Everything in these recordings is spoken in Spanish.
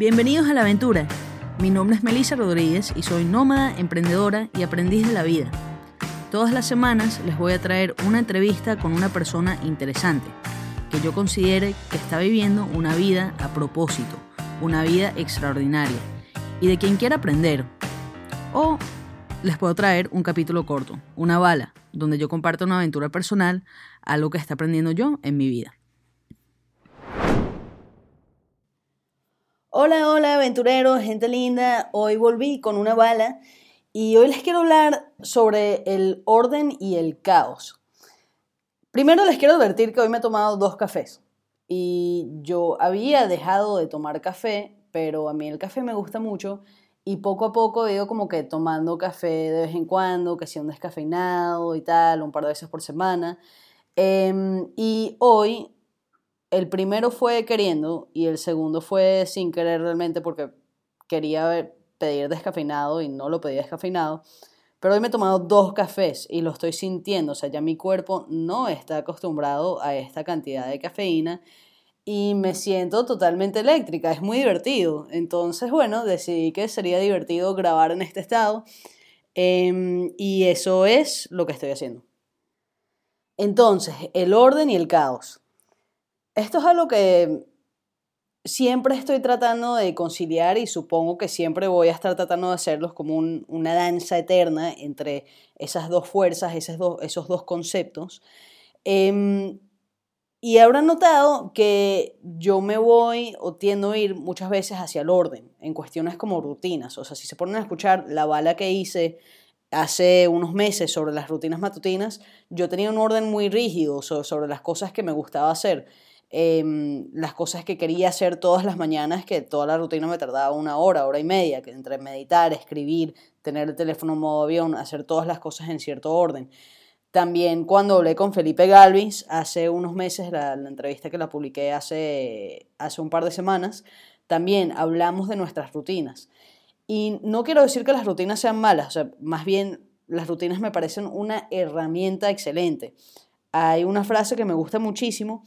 Bienvenidos a la aventura. Mi nombre es Melissa Rodríguez y soy nómada, emprendedora y aprendiz de la vida. Todas las semanas les voy a traer una entrevista con una persona interesante que yo considere que está viviendo una vida a propósito, una vida extraordinaria y de quien quiera aprender. O les puedo traer un capítulo corto, una bala, donde yo comparto una aventura personal, algo que está aprendiendo yo en mi vida. Hola, hola aventureros, gente linda. Hoy volví con una bala y hoy les quiero hablar sobre el orden y el caos. Primero les quiero advertir que hoy me he tomado dos cafés y yo había dejado de tomar café, pero a mí el café me gusta mucho y poco a poco he ido como que tomando café de vez en cuando, que sea un descafeinado y tal, un par de veces por semana. Em, y hoy el primero fue queriendo y el segundo fue sin querer realmente porque quería pedir descafeinado y no lo pedí descafeinado. Pero hoy me he tomado dos cafés y lo estoy sintiendo, o sea, ya mi cuerpo no está acostumbrado a esta cantidad de cafeína y me siento totalmente eléctrica, es muy divertido. Entonces, bueno, decidí que sería divertido grabar en este estado em, y eso es lo que estoy haciendo. Entonces, el orden y el caos. Esto es algo que siempre estoy tratando de conciliar y supongo que siempre voy a estar tratando de hacerlos como una danza eterna entre esas dos fuerzas, esos dos, esos dos conceptos. Em, y habrán notado que yo me voy o tiendo a ir muchas veces hacia el orden, en cuestiones como rutinas. O sea, si se ponen a escuchar la bala que hice hace unos meses sobre las rutinas matutinas, yo tenía un orden muy rígido sobre las cosas que me gustaba hacer. Em, las cosas que quería hacer todas las mañanas, que toda la rutina me tardaba una hora, hora y media, que entre meditar, escribir, tener el teléfono en modo avión, hacer todas las cosas en cierto orden. También cuando hablé con Felipe Galvis hace unos meses, la, entrevista que la publiqué hace, hace un par de semanas, también hablamos de nuestras rutinas. Y no quiero decir que las rutinas sean malas, o sea, más bien las rutinas me parecen una herramienta excelente. Hay una frase que me gusta muchísimo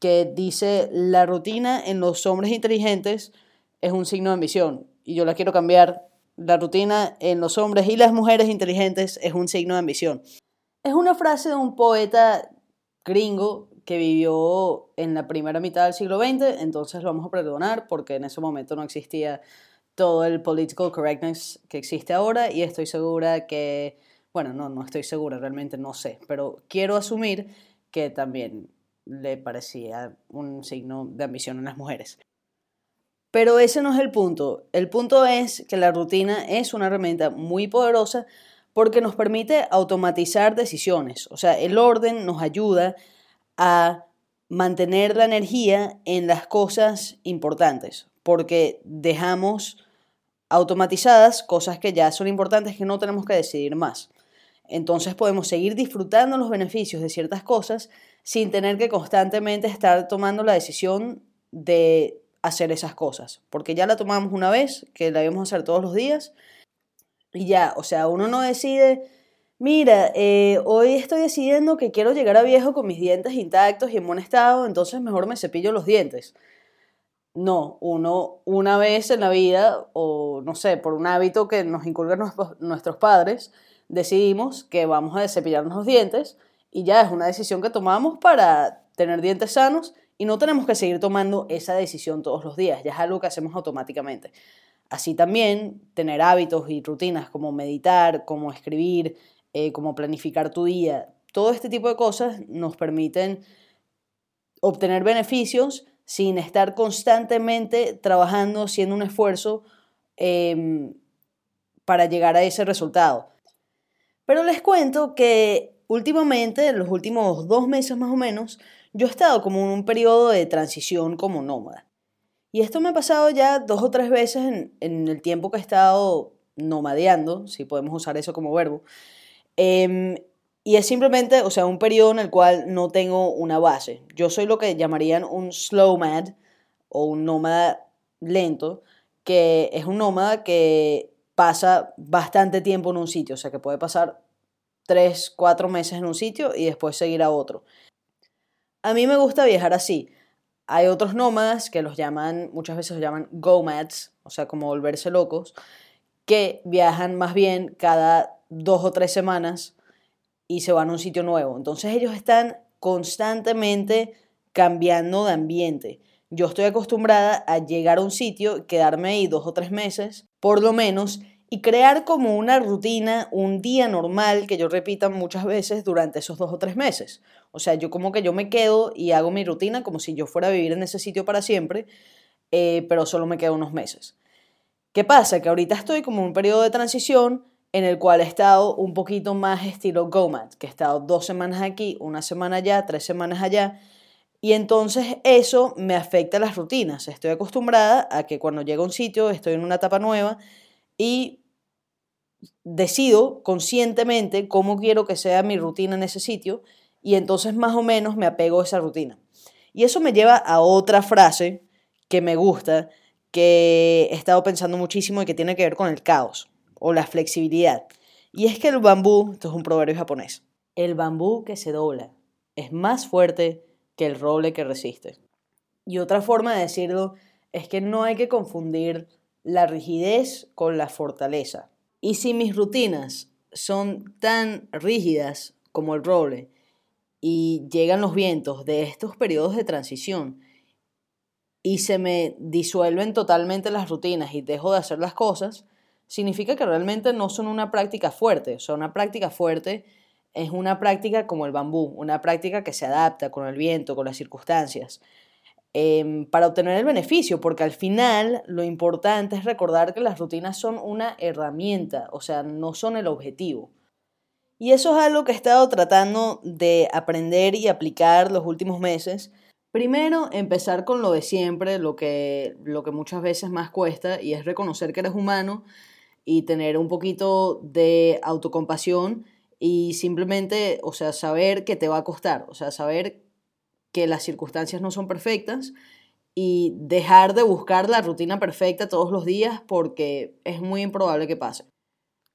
que dice, la rutina en los hombres inteligentes es un signo de ambición. Y yo la quiero cambiar, la rutina en los hombres y las mujeres inteligentes es un signo de ambición. Es una frase de un poeta gringo que vivió en la primera mitad del siglo XX, entonces lo vamos a perdonar porque en ese momento no existía todo el political correctness que existe ahora y estoy segura que, bueno, no, no estoy segura, realmente no sé, pero quiero asumir que también le parecía un signo de ambición en las mujeres. Pero ese no es el punto. El punto es que la rutina es una herramienta muy poderosa porque nos permite automatizar decisiones. O sea, el orden nos ayuda a mantener la energía en las cosas importantes, porque dejamos automatizadas cosas que ya son importantes que no tenemos que decidir más. Entonces podemos seguir disfrutando los beneficios de ciertas cosas sin tener que constantemente estar tomando la decisión de hacer esas cosas, porque ya la tomamos una vez, que la debemos hacer todos los días, y ya, o sea, uno no decide, mira, eh, hoy estoy decidiendo que quiero llegar a viejo con mis dientes intactos y en buen estado, entonces mejor me cepillo los dientes. No, uno una vez en la vida, o no sé, por un hábito que nos inculcan nuestros padres, decidimos que vamos a cepillarnos los dientes y ya es una decisión que tomamos para tener dientes sanos y no tenemos que seguir tomando esa decisión todos los días, ya es algo que hacemos automáticamente. Así también tener hábitos y rutinas como meditar, como escribir, eh, como planificar tu día, todo este tipo de cosas nos permiten obtener beneficios sin estar constantemente trabajando, haciendo un esfuerzo em, para llegar a ese resultado. Pero les cuento que últimamente, en los últimos dos meses más o menos, yo he estado como en un periodo de transición como nómada. Y esto me ha pasado ya dos o tres veces en, el tiempo que he estado nomadeando, si podemos usar eso como verbo. Em, y es simplemente, o sea, un periodo en el cual no tengo una base. Yo soy lo que llamarían un slow mad o un nómada lento, que es un nómada que pasa bastante tiempo en un sitio, o sea que puede pasar tres, cuatro meses en un sitio y después seguir a otro. A mí me gusta viajar así. hay otros nómadas que los llaman, muchas veces los llaman gomads, o sea, como volverse locos, que viajan más bien cada dos o tres semanas y se van a un sitio nuevo. Entonces ellos están constantemente cambiando de ambiente. Yo estoy acostumbrada a llegar a un sitio, quedarme ahí dos o tres meses, por lo menos, y crear como una rutina, un día normal que yo repita muchas veces durante esos dos o tres meses. O sea, yo como que yo me quedo y hago mi rutina como si yo fuera a vivir en ese sitio para siempre, eh, pero solo me quedo unos meses. ¿Qué pasa? Que ahorita estoy como en un periodo de transición en el cual he estado un poquito más estilo GOMAD, que he estado dos semanas aquí, una semana allá, tres semanas allá, y entonces eso me afecta las rutinas. Estoy acostumbrada a que cuando llego a un sitio estoy en una etapa nueva y decido conscientemente cómo quiero que sea mi rutina en ese sitio y entonces más o menos me apego a esa rutina. Y eso me lleva a otra frase que me gusta, que he estado pensando muchísimo y que tiene que ver con el caos o la flexibilidad. Y es que el bambú, esto es un proverbio japonés, el bambú que se dobla es más fuerte que el roble que resiste. Y otra forma de decirlo es que no hay que confundir la rigidez con la fortaleza. Y si mis rutinas son tan rígidas como el roble y llegan los vientos de estos periodos de transición y se me disuelven totalmente las rutinas y dejo de hacer las cosas, significa que realmente no son una práctica fuerte. O una práctica fuerte es una práctica como el bambú, una práctica que se adapta con el viento, con las circunstancias, em, para obtener el beneficio, porque al final lo importante es recordar que las rutinas son una herramienta, o sea, no son el objetivo. Y eso es algo que he estado tratando de aprender y aplicar los últimos meses. Primero, empezar con lo de siempre, lo que, lo que muchas veces más cuesta, y es reconocer que eres humano y tener un poquito de autocompasión y simplemente, o sea, saber que te va a costar, o sea, saber que las circunstancias no son perfectas y dejar de buscar la rutina perfecta todos los días porque es muy improbable que pase.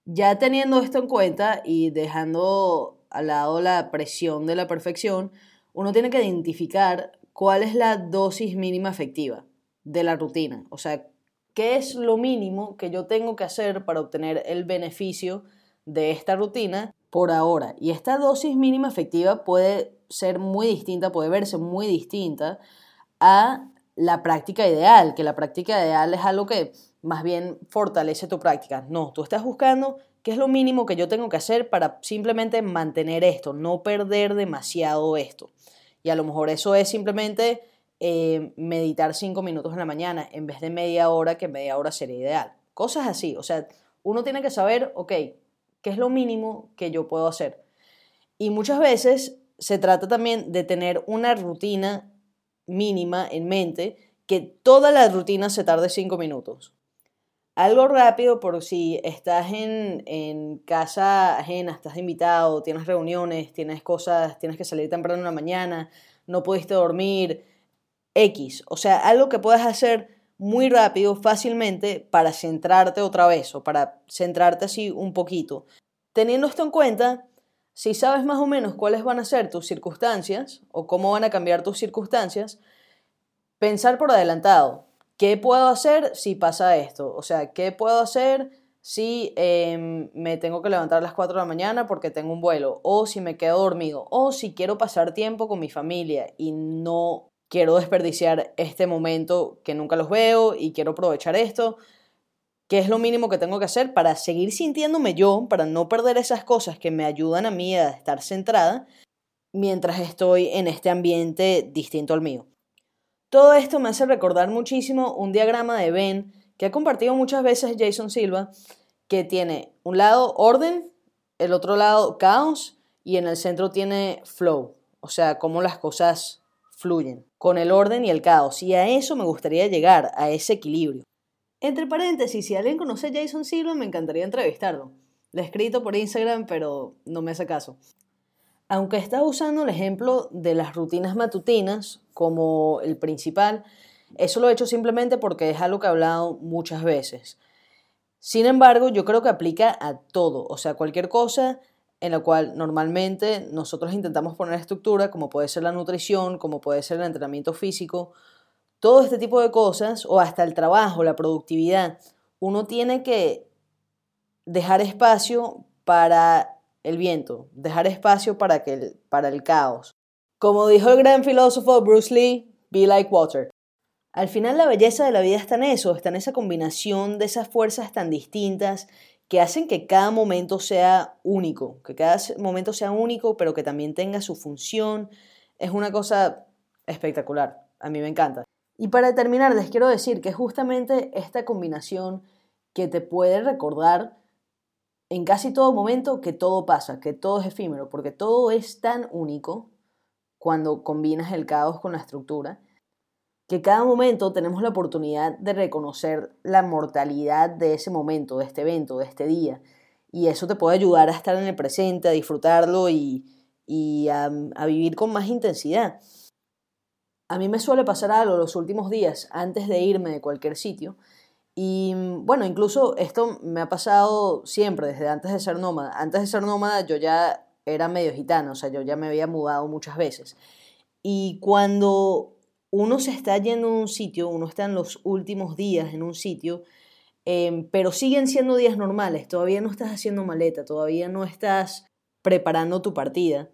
Ya teniendo esto en cuenta y dejando al lado la presión de la perfección, uno tiene que identificar cuál es la dosis mínima efectiva de la rutina. O sea, qué es lo mínimo que yo tengo que hacer para obtener el beneficio de esta rutina por ahora. Y esta dosis mínima efectiva puede ser muy distinta, puede verse muy distinta a la práctica ideal, que la práctica ideal es algo que más bien fortalece tu práctica. No, tú estás buscando qué es lo mínimo que yo tengo que hacer para simplemente mantener esto, no perder demasiado esto. Y a lo mejor eso es simplemente eh, meditar cinco minutos en la mañana en vez de media hora, que media hora sería ideal. Cosas así, o sea, uno tiene que saber, ok, ¿qué es lo mínimo que yo puedo hacer? Y muchas veces se trata también de tener una rutina mínima en mente, que toda la rutina se tarde cinco minutos. Algo rápido por si estás en, en, casa ajena, estás invitado, tienes reuniones, tienes cosas, tienes que salir temprano en la mañana, no pudiste dormir, X. O sea, algo que puedas hacer muy rápido, fácilmente, para centrarte otra vez o para centrarte así un poquito. Teniendo esto en cuenta, si sabes más o menos cuáles van a ser tus circunstancias o cómo van a cambiar tus circunstancias, pensar por adelantado. ¿Qué puedo hacer si pasa esto? O sea, ¿qué puedo hacer si em, me tengo que levantar a las 4 de la mañana porque tengo un vuelo? O si me quedo dormido. O si quiero pasar tiempo con mi familia y no quiero desperdiciar este momento que nunca los veo y quiero aprovechar esto. ¿Qué es lo mínimo que tengo que hacer para seguir sintiéndome yo, para no perder esas cosas que me ayudan a mí a estar centrada mientras estoy en este ambiente distinto al mío? Todo esto me hace recordar muchísimo un diagrama de Ben que ha compartido muchas veces Jason Silva, que tiene un lado orden, el otro lado caos y en el centro tiene flow, o sea, cómo las cosas fluyen, con el orden y el caos, y a eso me gustaría llegar, a ese equilibrio. Entre paréntesis, si alguien conoce a Jason Silva, me encantaría entrevistarlo. Le he escrito por Instagram, pero no me hace caso. Aunque está usando el ejemplo de las rutinas matutinas como el principal, eso lo he hecho simplemente porque es algo que he hablado muchas veces. Sin embargo, yo creo que aplica a todo, o sea, cualquier cosa en la cual normalmente nosotros intentamos poner estructura, como puede ser la nutrición, como puede ser el entrenamiento físico, todo este tipo de cosas, o hasta el trabajo, la productividad, uno tiene que dejar espacio para el viento, dejar espacio para, que para el caos. Como dijo el gran filósofo Bruce Lee, be like water. Al final la belleza de la vida está en eso, está en esa combinación de esas fuerzas tan distintas que hacen que cada momento sea único, que cada momento sea único, pero que también tenga su función. Es una cosa espectacular, a mí me encanta. Y para terminar, les quiero decir que justamente esta combinación que te puede recordar en casi todo momento que todo pasa, que todo es efímero, porque todo es tan único cuando combinas el caos con la estructura, que cada momento tenemos la oportunidad de reconocer la mortalidad de ese momento, de este evento, de este día. Y eso te puede ayudar a estar en el presente, a disfrutarlo y, a vivir con más intensidad. A mí me suele pasar algo los últimos días antes de irme de cualquier sitio. Y bueno, incluso esto me ha pasado siempre, desde antes de ser nómada. Antes de ser nómada yo ya era medio gitano, o sea, yo ya me había mudado muchas veces. Y cuando uno se está yendo a un sitio, uno está en los últimos días en un sitio, em, pero siguen siendo días normales, todavía no estás haciendo maleta, todavía no estás preparando tu partida.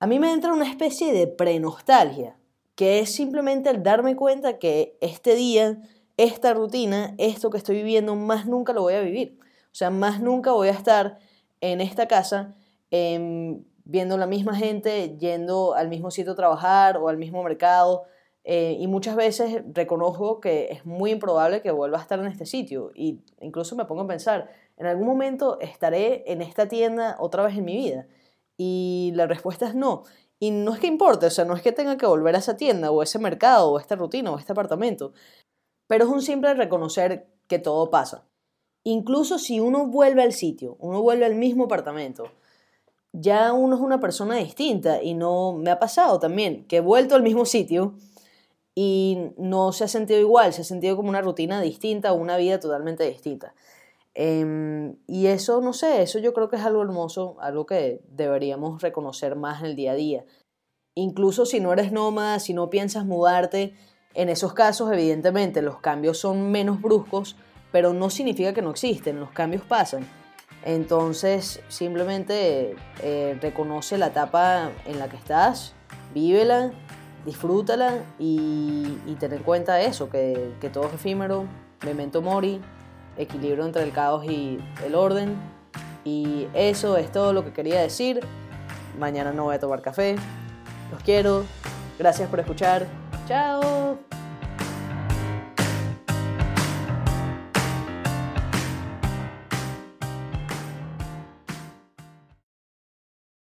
A mí me entra una especie de prenostalgia que es simplemente el darme cuenta que este día, esta rutina, esto que estoy viviendo, más nunca lo voy a vivir. O sea, más nunca voy a estar en esta casa em, viendo la misma gente, yendo al mismo sitio a trabajar o al mismo mercado. Eh, y muchas veces reconozco que es muy improbable que vuelva a estar en este sitio. Y incluso me pongo a pensar, en algún momento estaré en esta tienda otra vez en mi vida. Y la respuesta es no. Y no es que importe, o sea, no es que tenga que volver a esa tienda o ese mercado o esta rutina o este apartamento, pero es un simple reconocer que todo pasa. Incluso si uno vuelve al sitio, uno vuelve al mismo apartamento, ya uno es una persona distinta y no me ha pasado también que he vuelto al mismo sitio y no se ha sentido igual, se ha sentido como una rutina distinta o una vida totalmente distinta. Em, y eso, no sé, eso yo creo que es algo hermoso, algo que deberíamos reconocer más en el día a día. Incluso si no eres nómada, si no piensas mudarte, en esos casos evidentemente los cambios son menos bruscos, pero no significa que no existen, los cambios pasan. Entonces simplemente eh, reconoce la etapa en la que estás, vívela, disfrútala y, y ten en cuenta eso, que, que todo es efímero, memento mori, equilibrio entre el caos y el orden. Y eso es todo lo que quería decir. Mañana no voy a tomar café. Los quiero. Gracias por escuchar. Chao.